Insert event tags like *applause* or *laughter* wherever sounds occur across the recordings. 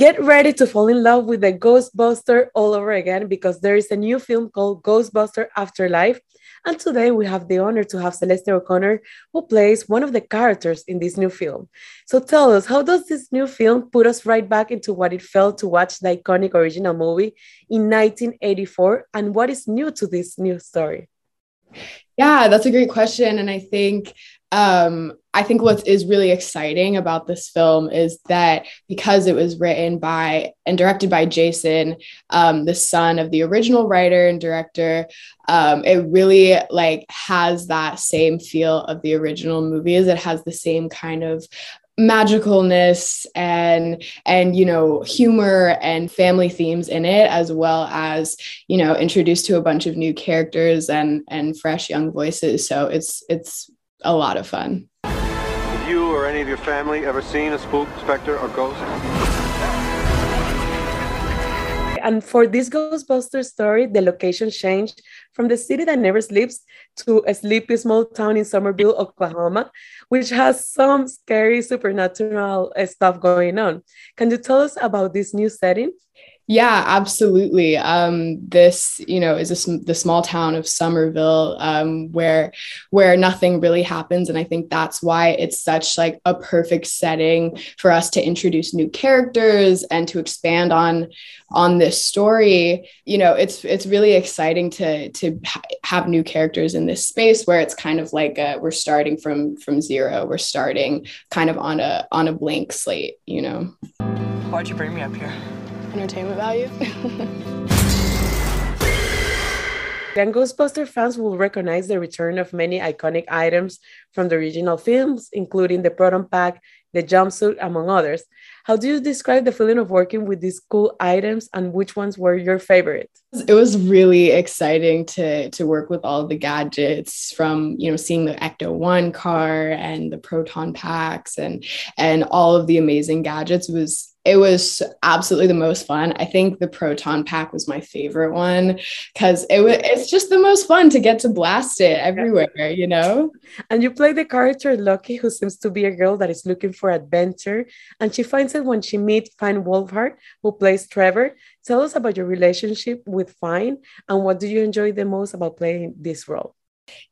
Get ready to fall in love with the Ghostbuster all over again because there is a new film called Ghostbuster Afterlife. And today we have the honor to have Celeste O'Connor, who plays one of the characters in this new film. So tell us, how does this new film put us right back into what it felt to watch the iconic original movie in 1984? And what is new to this new story? Yeah, that's a great question. And I think um, I think what is really exciting about this film is that because it was written by and directed by Jason, um, the son of the original writer and director, um, it really like has that same feel of the original movies. It has the same kind of magicalness and and you know humor and family themes in it as well as you know introduced to a bunch of new characters and and fresh young voices. So it's it's a lot of fun. Have you or any of your family ever seen a spook specter or ghost and for this Ghostbuster story, the location changed from the city that never sleeps to a sleepy small town in Summerville, Oklahoma, which has some scary supernatural uh, stuff going on. Can you tell us about this new setting? Yeah, absolutely. Um, this, you know, is a, the small town of Summerville, um, where where nothing really happens, and I think that's why it's such like a perfect setting for us to introduce new characters and to expand on on this story. You know, it's it's really exciting to to ha- have new characters in this space where it's kind of like a, we're starting from from zero. We're starting kind of on a on a blank slate. You know. Why'd you bring me up here? Entertainment value. *laughs* Then Ghostbuster fans will recognize the return of many iconic items from the original films, including the proton pack, the jumpsuit, among others. How do you describe the feeling of working with these cool items and which ones were your favorite? It was really exciting to to work with all the gadgets from, you know, seeing the Ecto 1 car and the proton packs and and all of the amazing gadgets was it was absolutely the most fun. I think the proton pack was my favorite one because it was it's just the most fun to get to blast it everywhere, you know. And you play the character Lucky, who seems to be a girl that is looking for adventure, and she finds it when she meets Finn Wolfhard, who plays Trevor. Tell us about your relationship with Finn and what do you enjoy the most about playing this role?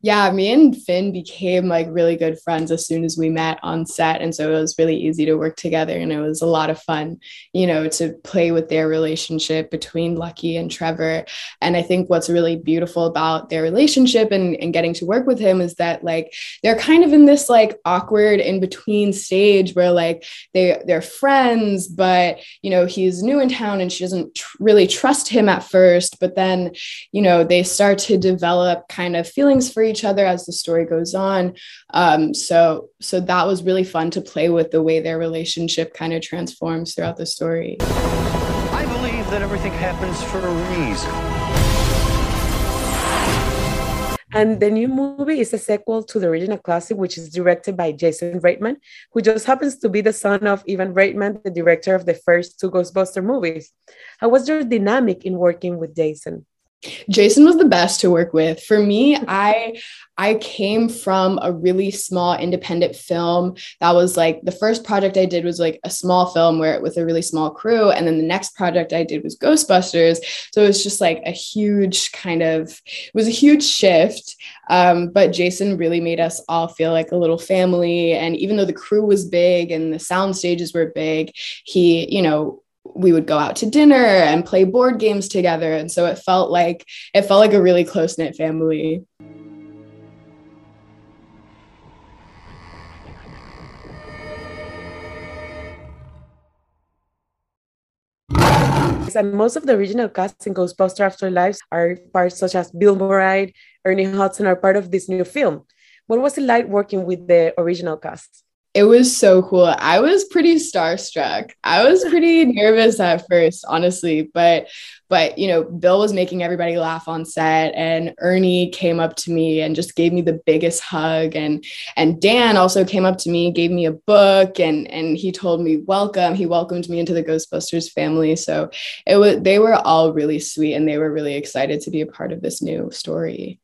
Yeah, me and Finn became like really good friends as soon as we met on set. And so it was really easy to work together. And it was a lot of fun, you know, to play with their relationship between Lucky and Trevor. And I think what's really beautiful about their relationship and, and getting to work with him is that like they're kind of in this like awkward in between stage where like they they're friends, but you know, he's new in town and she doesn't tr- really trust him at first. But then, you know, they start to develop kind of feelings for each other as the story goes on. Um, so so that was really fun to play with the way their relationship kind of transforms throughout the story. I believe that everything happens for a reason. And the new movie is a sequel to the original classic, which is directed by Jason Reitman, who just happens to be the son of Ivan Reitman, the director of the first two Ghostbuster movies. How was your dynamic in working with Jason? Jason was the best to work with. For me, I I came from a really small independent film. That was like the first project I did was like a small film where with a really small crew and then the next project I did was Ghostbusters. So it was just like a huge kind of it was a huge shift. Um, but Jason really made us all feel like a little family and even though the crew was big and the sound stages were big, he, you know, we would go out to dinner and play board games together and so it felt like it felt like a really close knit family and most of the original cast in Ghostbuster Afterlives are parts such as Bill Murray, Ernie Hudson are part of this new film. What was it like working with the original cast? It was so cool. I was pretty starstruck. I was *laughs* pretty nervous at first, honestly, but but you know, Bill was making everybody laugh on set and Ernie came up to me and just gave me the biggest hug and and Dan also came up to me, gave me a book and and he told me welcome. He welcomed me into the Ghostbusters family. So it was they were all really sweet and they were really excited to be a part of this new story.